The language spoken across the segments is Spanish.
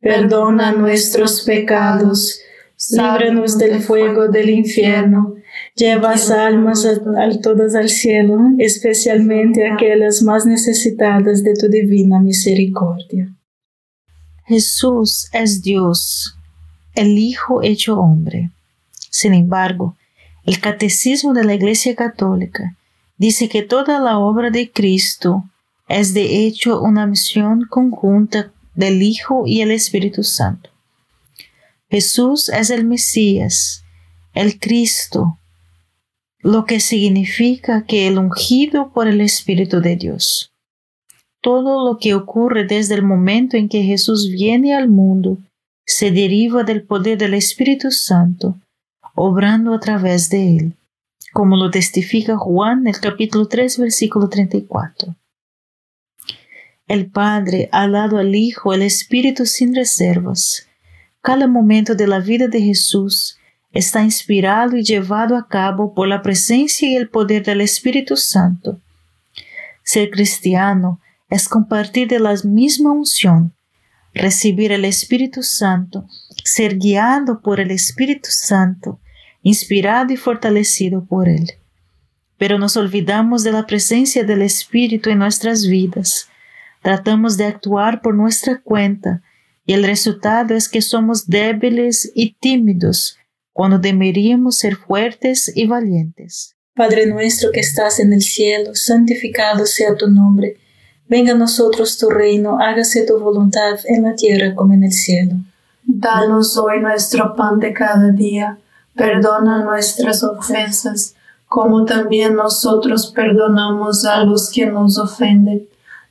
perdona nuestros pecados, líbranos del fuego del infierno, lleva almas a, todas al cielo, especialmente aquellas más necesitadas de tu divina misericordia. Jesús es Dios, el Hijo hecho hombre. Sin embargo, el Catecismo de la Iglesia Católica dice que toda la obra de Cristo es de hecho una misión conjunta del Hijo y el Espíritu Santo. Jesús es el Mesías, el Cristo, lo que significa que el ungido por el Espíritu de Dios. Todo lo que ocurre desde el momento en que Jesús viene al mundo se deriva del poder del Espíritu Santo, obrando a través de él, como lo testifica Juan en el capítulo 3, versículo 34. El Padre ha dado al Hijo el Espíritu sin reservas. Cada momento de la vida de Jesús está inspirado y llevado a cabo por la presencia y el poder del Espíritu Santo. Ser cristiano es compartir de la misma unción, recibir el Espíritu Santo, ser guiado por el Espíritu Santo, inspirado y fortalecido por Él. Pero nos olvidamos de la presencia del Espíritu en nuestras vidas tratamos de actuar por nuestra cuenta y el resultado es que somos débiles y tímidos cuando deberíamos ser fuertes y valientes. Padre nuestro que estás en el cielo, santificado sea tu nombre. Venga a nosotros tu reino, hágase tu voluntad en la tierra como en el cielo. Danos hoy nuestro pan de cada día. Perdona nuestras ofensas, como también nosotros perdonamos a los que nos ofenden.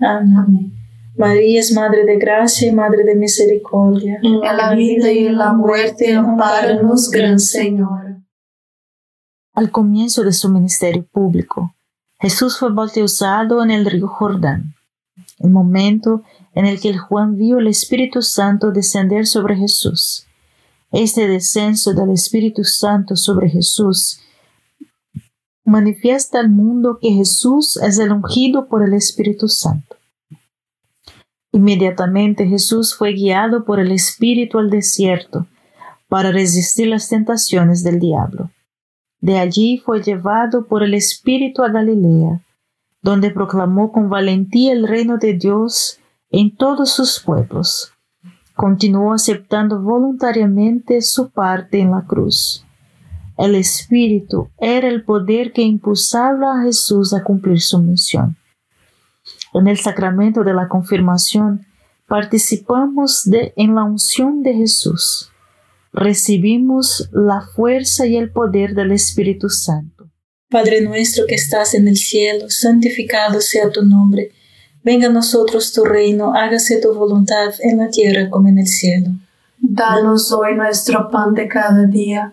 Amén. María es Madre de Gracia y Madre de Misericordia. En la vida y en la muerte, amparanos, Gran Señor. Al comienzo de su ministerio público, Jesús fue bautizado en el río Jordán, el momento en el que Juan vio el Espíritu Santo descender sobre Jesús. Este descenso del Espíritu Santo sobre Jesús manifiesta al mundo que Jesús es el ungido por el Espíritu Santo. Inmediatamente Jesús fue guiado por el Espíritu al desierto para resistir las tentaciones del diablo. De allí fue llevado por el Espíritu a Galilea, donde proclamó con valentía el reino de Dios en todos sus pueblos. Continuó aceptando voluntariamente su parte en la cruz. El Espíritu era el poder que impulsaba a Jesús a cumplir su misión. En el sacramento de la confirmación participamos de, en la unción de Jesús. Recibimos la fuerza y el poder del Espíritu Santo. Padre nuestro que estás en el cielo, santificado sea tu nombre. Venga a nosotros tu reino, hágase tu voluntad en la tierra como en el cielo. Danos hoy nuestro pan de cada día.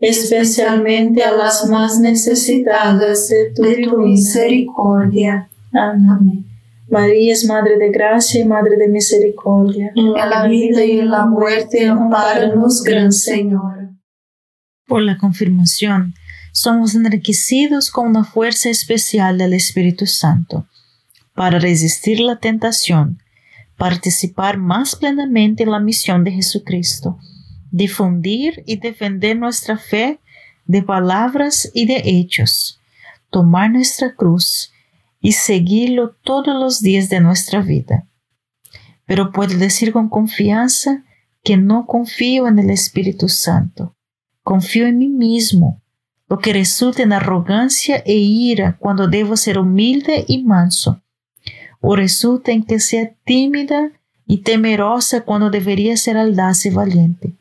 especialmente a las más necesitadas de tu, misericordia. Amén. María es Madre de Gracia y Madre de Misericordia. En la vida y en la muerte, amparanos, Gran Señor. Por la confirmación, somos enriquecidos con una fuerza especial del Espíritu Santo para resistir la tentación, participar más plenamente en la misión de Jesucristo, difundir y defender nuestra fe de palabras y de hechos, tomar nuestra cruz y seguirlo todos los días de nuestra vida. Pero puedo decir con confianza que no confío en el Espíritu Santo, confío en mí mismo, lo que resulta en arrogancia e ira cuando debo ser humilde y manso, o resulta en que sea tímida y temerosa cuando debería ser audaz y valiente.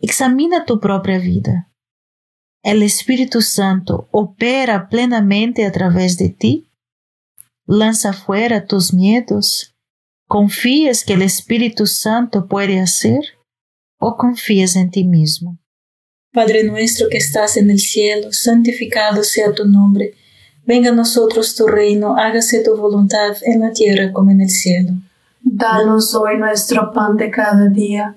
Examina tu propia vida. ¿El Espíritu Santo opera plenamente a través de ti? Lanza fuera tus miedos. ¿Confías que el Espíritu Santo puede hacer o confías en ti mismo? Padre nuestro que estás en el cielo, santificado sea tu nombre. Venga a nosotros tu reino, hágase tu voluntad en la tierra como en el cielo. Danos hoy nuestro pan de cada día.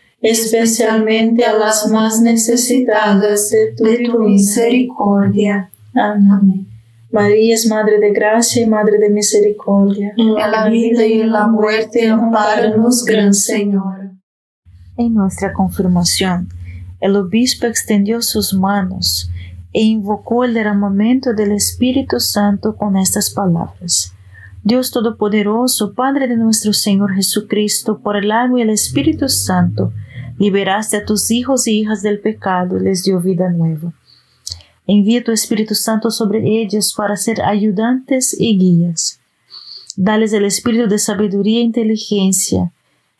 especialmente a las más necesitadas de tu, misericordia. Amén. María es Madre de Gracia y Madre de Misericordia. En la vida y en la muerte, amparanos, Gran Señor. En nuestra confirmación, el obispo extendió sus manos e invocó el derramamiento del Espíritu Santo con estas palabras. Dios Todopoderoso, Padre de nuestro Señor Jesucristo, por el agua y el Espíritu Santo, liberaste a tus hijos y hijas del pecado y les dio vida nueva. Envía tu Espíritu Santo sobre ellos para ser ayudantes y guías. Dales el espíritu de sabiduría e inteligencia,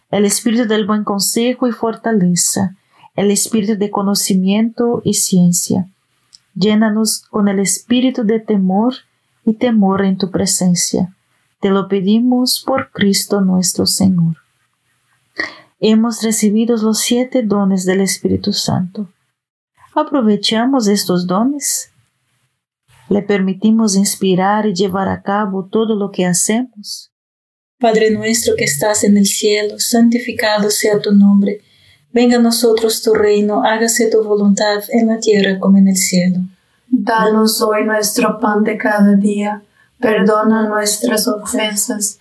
el espíritu del buen consejo y fortaleza, el espíritu de conocimiento y ciencia. Llénanos con el espíritu de temor y temor en tu presencia. Te lo pedimos por Cristo nuestro Señor. Hemos recibido los siete dones del Espíritu Santo. ¿Aprovechamos estos dones? ¿Le permitimos inspirar y llevar a cabo todo lo que hacemos? Padre nuestro que estás en el cielo, santificado sea tu nombre. Venga a nosotros tu reino, hágase tu voluntad en la tierra como en el cielo. Danos hoy nuestro pan de cada día, perdona nuestras ofensas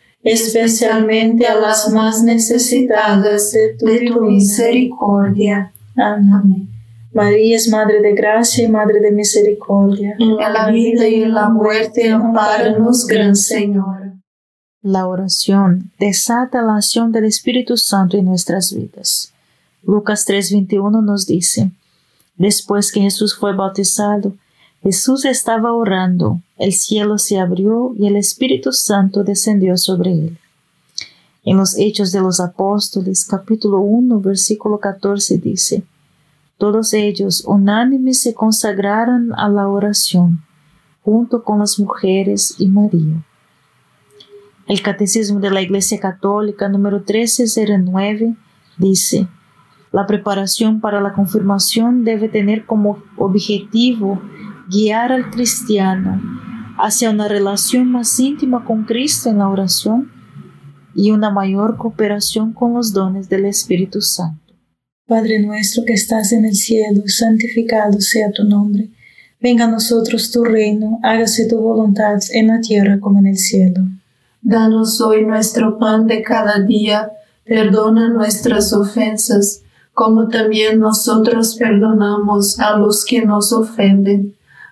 especialmente a las más necesitadas de tu, misericordia. Amén. María es Madre de Gracia y Madre de Misericordia. En la vida y en la muerte, amparanos, Gran Señor. La oración desata la acción del Espíritu Santo en nuestras vidas. Lucas 3:21 nos dice, Después que Jesús fue bautizado, Jesús estaba orando, el cielo se abrió y el Espíritu Santo descendió sobre él. En los Hechos de los Apóstoles, capítulo 1, versículo 14 dice, Todos ellos unánimes se consagraron a la oración, junto con las mujeres y María. El Catecismo de la Iglesia Católica número 1309 dice, la preparación para la confirmación debe tener como objetivo guiar al cristiano hacia una relación más íntima con Cristo en la oración y una mayor cooperación con los dones del Espíritu Santo. Padre nuestro que estás en el cielo, santificado sea tu nombre. Venga a nosotros tu reino, hágase tu voluntad en la tierra como en el cielo. Danos hoy nuestro pan de cada día, perdona nuestras ofensas, como también nosotros perdonamos a los que nos ofenden.